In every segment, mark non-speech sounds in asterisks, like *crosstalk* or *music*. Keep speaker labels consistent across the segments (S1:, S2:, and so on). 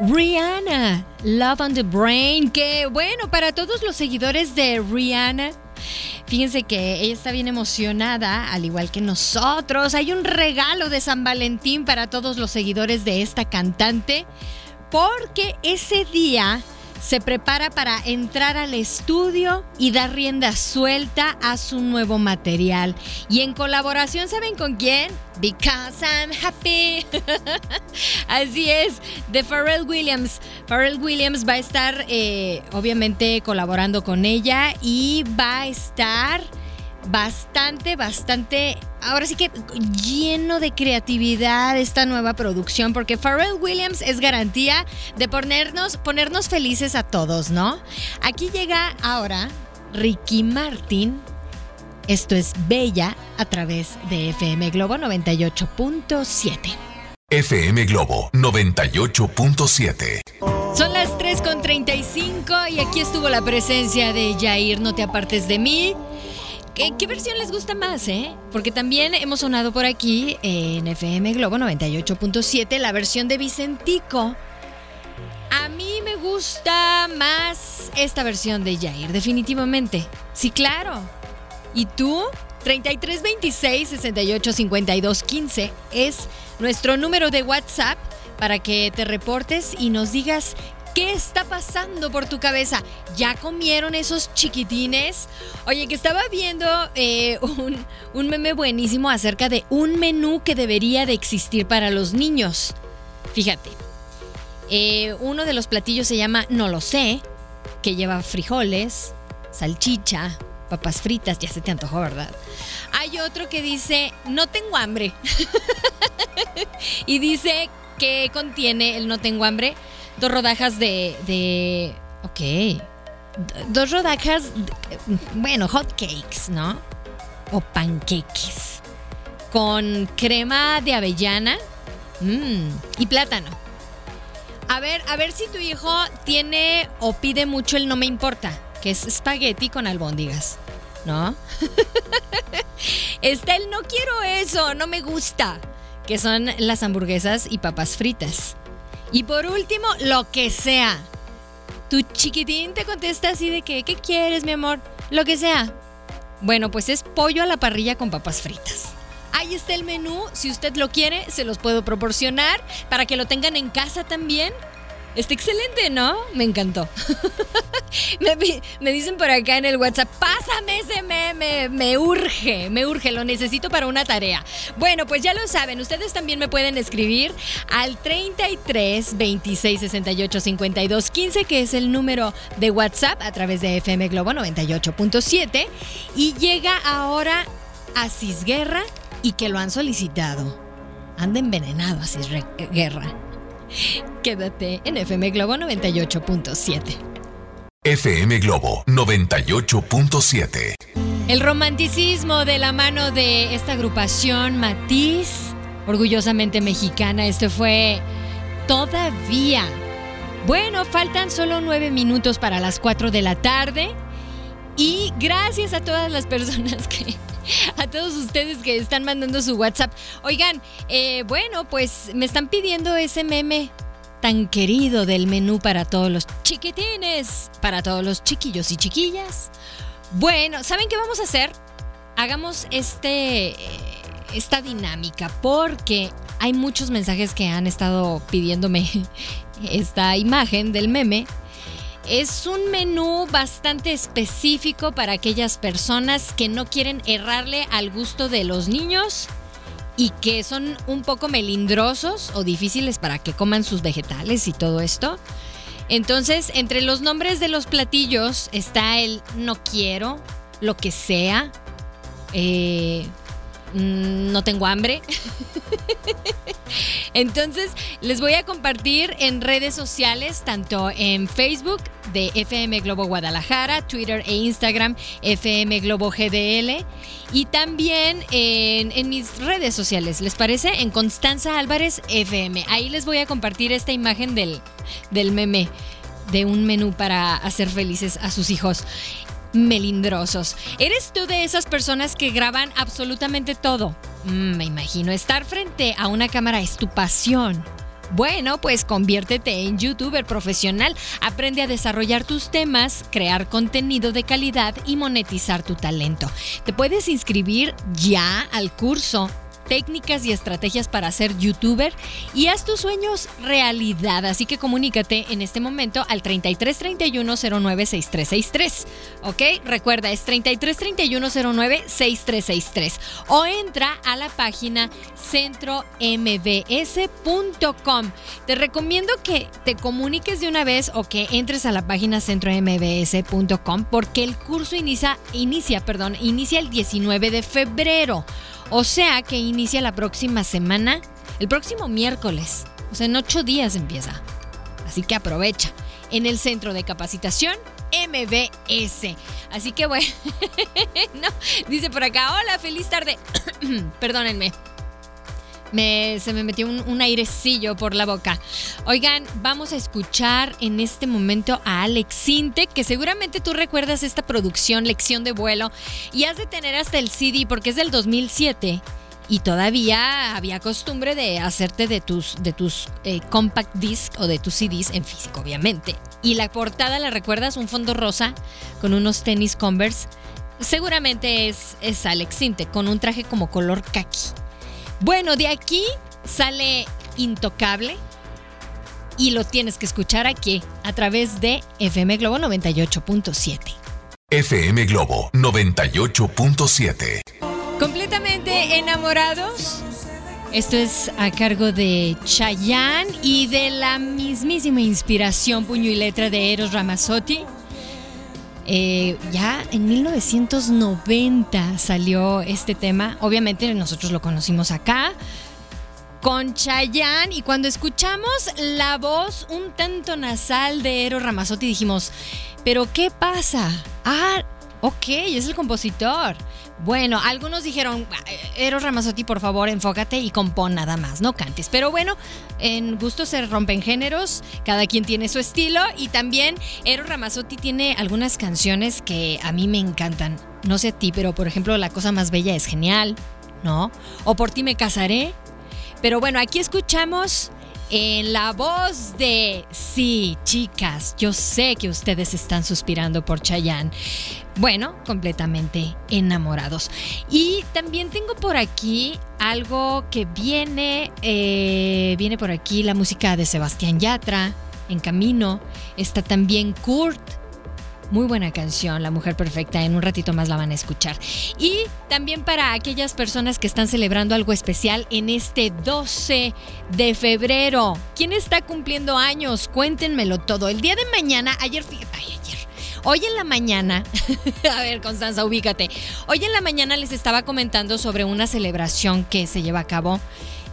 S1: Rihanna, Love on the Brain, que bueno, para todos los seguidores de Rihanna, fíjense que ella está bien emocionada, al igual que nosotros. Hay un regalo de San Valentín para todos los seguidores de esta cantante, porque ese día se prepara para entrar al estudio y dar rienda suelta a su nuevo material. Y en colaboración, ¿saben con quién? Because I'm happy. *laughs* Así es, de Pharrell Williams. Pharrell Williams va a estar, eh, obviamente, colaborando con ella y va a estar bastante, bastante, ahora sí que lleno de creatividad esta nueva producción, porque Pharrell Williams es garantía de ponernos, ponernos felices a todos, ¿no? Aquí llega ahora Ricky Martin. Esto es Bella a través de FM Globo 98.7.
S2: FM Globo 98.7
S1: Son las 3.35 y aquí estuvo la presencia de Jair, no te apartes de mí. ¿Qué, versión les gusta más, eh? Porque también hemos sonado por aquí en FM Globo 98.7 la versión de Vicentico. A mí me gusta más esta versión de Jair, definitivamente. Sí, claro. ¿Y tú? 3326 68 52 15 es nuestro número de WhatsApp para que te reportes y nos digas ¿Qué está pasando por tu cabeza? ¿Ya comieron esos chiquitines? Oye, que estaba viendo eh, un, un meme buenísimo acerca de un menú que debería de existir para los niños. Fíjate, eh, uno de los platillos se llama No lo sé, que lleva frijoles, salchicha, papas fritas, ya se te antojó, ¿verdad? Hay otro que dice No tengo hambre. *laughs* y dice que contiene el No tengo hambre dos rodajas de, de ok, dos rodajas, bueno, hot cakes, ¿no? O panqueques con crema de avellana mm, y plátano. A ver, a ver si tu hijo tiene o pide mucho el no me importa, que es espagueti con albóndigas, ¿no? *laughs* Está el no quiero eso, no me gusta, que son las hamburguesas y papas fritas. Y por último, lo que sea. Tu chiquitín te contesta así de que, ¿qué quieres, mi amor? Lo que sea. Bueno, pues es pollo a la parrilla con papas fritas. Ahí está el menú. Si usted lo quiere, se los puedo proporcionar para que lo tengan en casa también. Está excelente, ¿no? Me encantó. *laughs* me, dicen por acá en el WhatsApp, pásame ese meme, me urge, me urge, lo necesito para una tarea. Bueno, pues ya lo saben, ustedes también me pueden escribir al 33 26 68 52 15, que es el número de WhatsApp a través de FM Globo 98.7. Y llega ahora Asís Guerra y que lo han solicitado. Anda envenenado Asís Re- Guerra. Quédate en FM Globo 98.7.
S2: FM Globo 98.7
S1: El romanticismo de la mano de esta agrupación Matiz, orgullosamente mexicana, esto fue todavía. Bueno, faltan solo nueve minutos para las 4 de la tarde. Y gracias a todas las personas que, *laughs* a todos ustedes que están mandando su WhatsApp. Oigan, eh, bueno, pues me están pidiendo ese meme tan querido del menú para todos los chiquitines, para todos los chiquillos y chiquillas. Bueno, ¿saben qué vamos a hacer? Hagamos este, eh, esta dinámica porque hay muchos mensajes que han estado pidiéndome *laughs* esta imagen del meme. Es un menú bastante específico para aquellas personas que no quieren errarle al gusto de los niños y que son un poco melindrosos o difíciles para que coman sus vegetales y todo esto. Entonces, entre los nombres de los platillos está el no quiero, lo que sea, eh, mm, no tengo hambre. *laughs* Entonces, les voy a compartir en redes sociales, tanto en Facebook de FM Globo Guadalajara, Twitter e Instagram FM Globo GDL y también en, en, mis redes sociales, ¿les parece? En Constanza Álvarez FM. Ahí les voy a compartir esta imagen del, del meme de un menú para hacer felices a sus hijos melindrosos. ¿Eres tú de esas personas que graban absolutamente todo? Mm, me imagino estar frente a una cámara es tu pasión. Bueno, pues conviértete en youtuber profesional, aprende a desarrollar tus temas, crear contenido de calidad y monetizar tu talento. Te puedes inscribir ya al curso técnicas y estrategias para ser youtuber y haz tus sueños realidad. Así que comunícate en este momento al 33 31 09 6363. ¿Ok? Recuerda, es 33 31 09 6363. O entra a la página centrombs.com. Te recomiendo que te comuniques de una vez o que entres a la página centrombs.com porque el curso inicia, inicia, perdón, inicia el 19 de febrero. O sea que inicia la próxima semana, el próximo miércoles. O sea, en ocho días empieza. Así que aprovecha. En el centro de capacitación MBS. Así que bueno, *laughs* no, dice por acá, hola, feliz tarde. *clears throat* Perdónenme. Me, se me metió un, airecillo por la boca. Oigan, vamos a escuchar en este momento a Alex Sinte, que seguramente tú recuerdas esta producción, Lección de Vuelo, y has de tener hasta el CD porque es del 2007 y todavía había costumbre de hacerte de tus, eh, compact disc o de tus CDs en físico, obviamente. Y la portada, ¿la recuerdas? Un fondo rosa con unos tenis Converse. Seguramente es, es Alex Sinte, con un traje como color kaki. Bueno, de aquí sale Intocable y lo tienes que escuchar aquí a través de FM Globo 98.7.
S2: FM Globo 98.7.
S1: Completamente enamorados. Esto es a cargo de Chayanne y de la mismísima inspiración puño y letra de Eros Ramazzotti. Eh, ya en 1990 salió este tema. Obviamente nosotros lo conocimos acá con Chayanne y cuando escuchamos la voz un tanto nasal de Eros Ramazzotti dijimos, pero ¿qué pasa? Ah, ok, es el compositor. Bueno, algunos dijeron, Eros Ramazzotti, por favor, enfócate y compón nada más, no cantes. Pero bueno, en gusto se rompen géneros, cada quien tiene su estilo y también Eros Ramazzotti tiene algunas canciones que a mí me encantan. No sé a ti, pero por ejemplo, La cosa más bella es genial, ¿no? O Por ti me casaré. Pero bueno, aquí escuchamos en la voz de sí, chicas, yo sé que ustedes están suspirando por Chayanne. Bueno, completamente enamorados. Y también tengo por aquí algo que viene, eh, viene por aquí la música de Sebastián Yatra, en camino. Está también Kurt muy buena canción, La Mujer Perfecta. En un ratito más la van a escuchar. Y también para aquellas personas que están celebrando algo especial en este 12 de febrero. ¿Quién está cumpliendo años? Cuéntenmelo todo. El día de mañana, ayer, fíjate, ay, ayer. Hoy en la mañana, *laughs* a ver, Constanza, ubícate. Hoy en la mañana les estaba comentando sobre una celebración que se lleva a cabo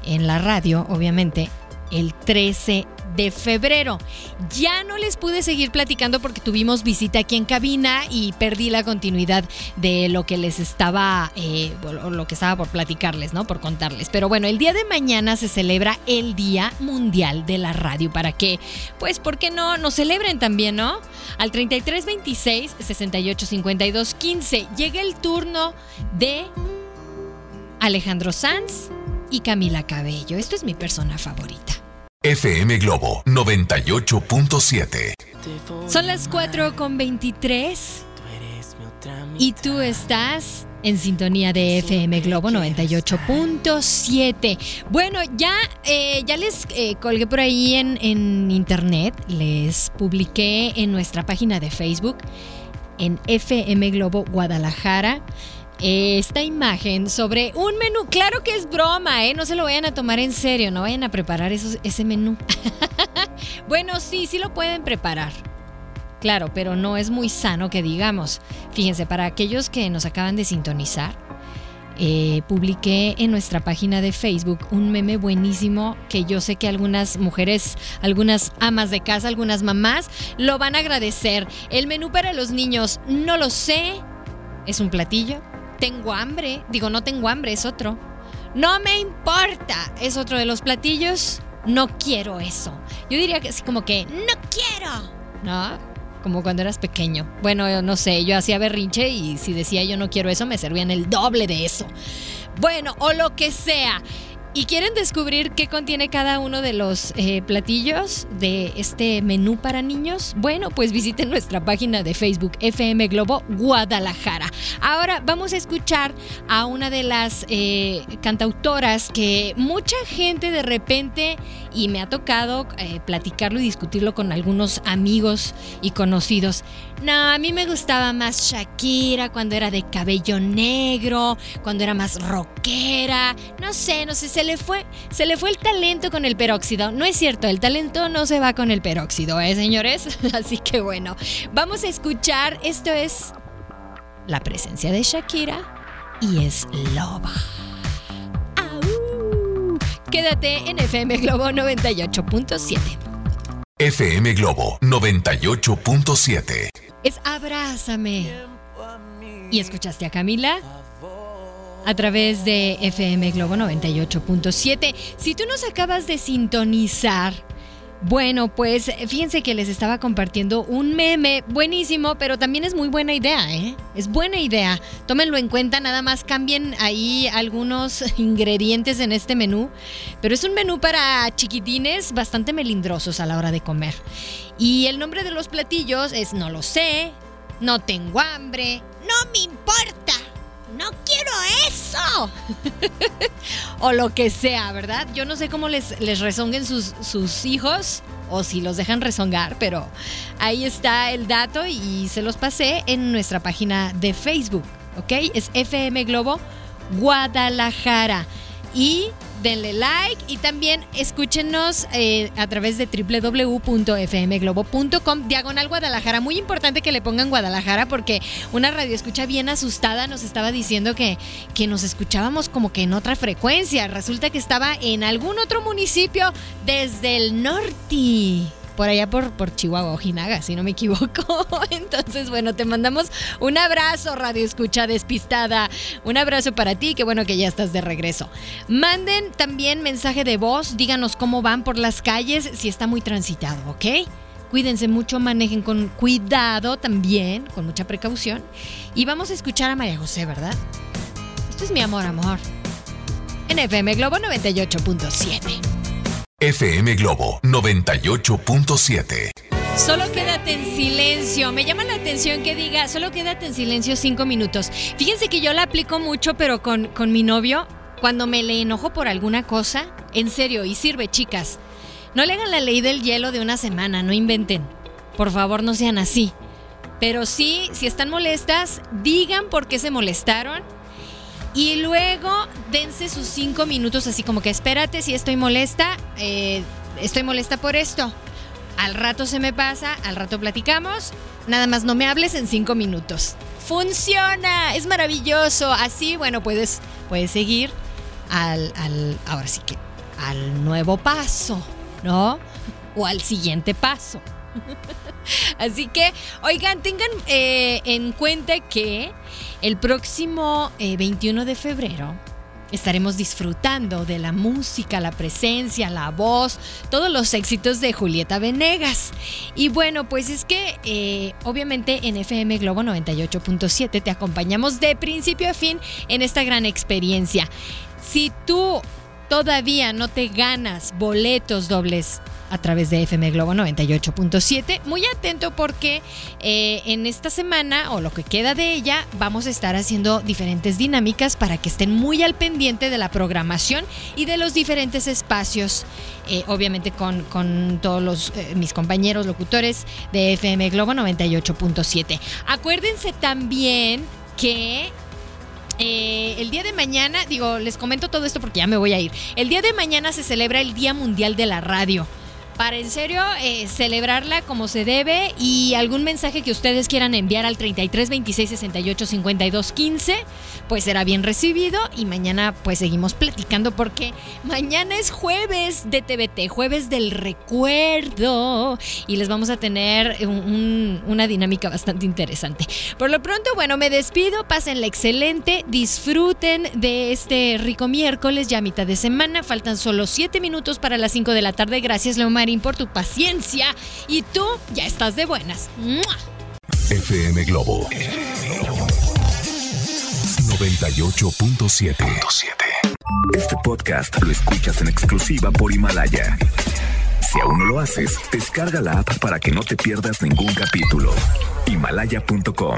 S1: en la radio, obviamente, el 13 de febrero. Ya no les pude seguir platicando porque tuvimos visita aquí en cabina y perdí la continuidad de lo que les estaba, eh, lo que estaba por platicarles, ¿no? Por contarles. Pero bueno, el día de mañana se celebra el Día Mundial de la Radio. ¿Para qué? Pues, ¿por qué no? Nos celebren también, ¿no? Al 3326 6852 15 llega el turno de Alejandro Sanz y Camila Cabello. Esto es mi persona favorita.
S2: FM Globo 98.7.
S1: Son las 4 con 23 y tú estás en sintonía de FM Globo 98.7. Bueno, ya, eh, ya les eh, colgué por ahí en, en internet, les publiqué en nuestra página de Facebook, en FM Globo Guadalajara esta imagen sobre un menú. Claro que es broma, ¿eh? No se lo vayan a tomar en serio, no vayan a preparar ese menú. *laughs* bueno, sí, sí lo pueden preparar. Claro, pero no es muy sano que digamos. Fíjense, para aquellos que nos acaban de sintonizar, eh, publiqué en nuestra página de Facebook un meme buenísimo que yo sé que algunas mujeres, algunas amas de casa, algunas mamás lo van a agradecer. El menú para los niños, no lo sé, es un platillo. Tengo hambre, digo, no tengo hambre, es otro. No me importa, es otro de los platillos. No quiero eso. Yo diría que así como que, no quiero. ¿No? como cuando eras pequeño. Bueno, no sé, yo hacía berrinche y si decía yo no quiero eso, me servían el doble de eso. Bueno, o lo que sea. ¿Y quieren descubrir qué contiene cada uno de los eh, platillos de este menú para niños? Bueno, pues visiten nuestra página de Facebook FM Globo Guadalajara. Ahora vamos a escuchar a una de las eh, cantautoras que mucha gente de repente, y me ha tocado eh, platicarlo y discutirlo con algunos amigos y conocidos, no, a mí me gustaba más Shakira cuando era de cabello negro, cuando era más rockera. No sé, no sé, se le fue, se le fue el talento con el peróxido. No es cierto, el talento no se va con el peróxido, ¿eh, señores? *laughs* Así que bueno, vamos a escuchar. Esto es la presencia de Shakira y es Loba. Quédate en FM Globo 98.7.
S2: FM Globo 98.7
S1: es Abrázame. ¿Y escuchaste a Camila? A través de FM Globo 98.7. Si tú nos acabas de sintonizar, bueno, pues fíjense que les estaba compartiendo un meme buenísimo, pero también es muy buena idea, ¿eh? Es buena idea. Tómenlo en cuenta, nada más cambien ahí algunos *laughs* ingredientes en este menú. Pero es un menú para chiquitines bastante melindrosos a la hora de comer. Y el nombre de los platillos es No lo sé, No tengo hambre, No me importa no quiero eso. *laughs* o lo que sea, ¿verdad? Yo no sé cómo les, les rezonguen sus, sus hijos o si los dejan rezongar, pero ahí está el dato y se los pasé en nuestra página de Facebook, ¿ok? Es FM Globo Guadalajara. Y denle like y también escúchenos eh, a través de www.fmglobo.com diagonal Guadalajara. Muy importante que le pongan Guadalajara porque una radio escucha bien asustada nos estaba diciendo que, que nos escuchábamos como que en otra frecuencia. Resulta que estaba en algún otro municipio desde el norte por allá por, Chihuahua, Ojinaga, si no me equivoco. *laughs* Entonces, bueno, te mandamos un abrazo, Radio Escucha Despistada. Un abrazo para ti, qué bueno que ya estás de regreso. Manden también mensaje de voz, díganos cómo van por las calles, si está muy transitado, ¿ok? Cuídense mucho, manejen con cuidado también, con mucha precaución. Y vamos a escuchar a María José, ¿verdad? Esto es mi amor, amor. En FM Globo 98.7.
S2: FM Globo 98.7.
S1: Solo quédate en silencio. Me llama la atención que diga, solo quédate en silencio cinco minutos. Fíjense que yo la aplico mucho, pero con, con mi novio, cuando me le enojo por alguna cosa, en serio, y sirve, chicas. No le hagan la ley del hielo de una semana, no inventen. Por favor, no sean así. Pero sí, si están molestas, digan por qué se molestaron y luego dense sus cinco minutos así como que espérate si estoy molesta, eh, estoy molesta por esto. Al rato se me pasa, al rato platicamos, nada más no me hables en cinco minutos. Funciona, es maravilloso. Así, bueno, puedes, puedes seguir al, al, ahora sí que, al nuevo paso, ¿no? O al siguiente paso. *laughs* Así que, oigan, tengan eh, en cuenta que el próximo 21 eh, de febrero estaremos disfrutando de la música, la presencia, la voz, todos los éxitos de Julieta Venegas. Y bueno, pues es que eh, obviamente en FM Globo 98.7 te acompañamos de principio a fin en esta gran experiencia. Si tú todavía no te ganas boletos dobles a través de FM Globo 98.7. Muy atento porque eh, en esta semana o lo que queda de ella vamos a estar haciendo diferentes dinámicas para que estén muy al pendiente de la programación y de los diferentes espacios, eh, obviamente con, todos los, eh, mis compañeros locutores de FM Globo 98.7. Acuérdense también que el día de mañana, digo, les comento todo esto porque ya me voy a ir. El día de mañana se celebra el Día Mundial de la Radio para en serio eh, celebrarla como se debe y algún mensaje que ustedes quieran enviar al 33 26 68 52 15 pues será bien recibido y mañana pues seguimos platicando porque mañana es jueves de TVT, jueves del recuerdo y les vamos a tener una dinámica bastante interesante. Por lo pronto, bueno, me despido, pásenla excelente, disfruten de este rico miércoles ya mitad de semana, faltan solo 7 minutos para las 5 de la tarde, gracias Leomar por tu paciencia y tú ya estás de buenas.
S2: FM Globo 98.7 Este podcast lo escuchas en exclusiva por Himalaya. Si aún no lo haces, descarga la app para que no te pierdas ningún capítulo. Himalaya.com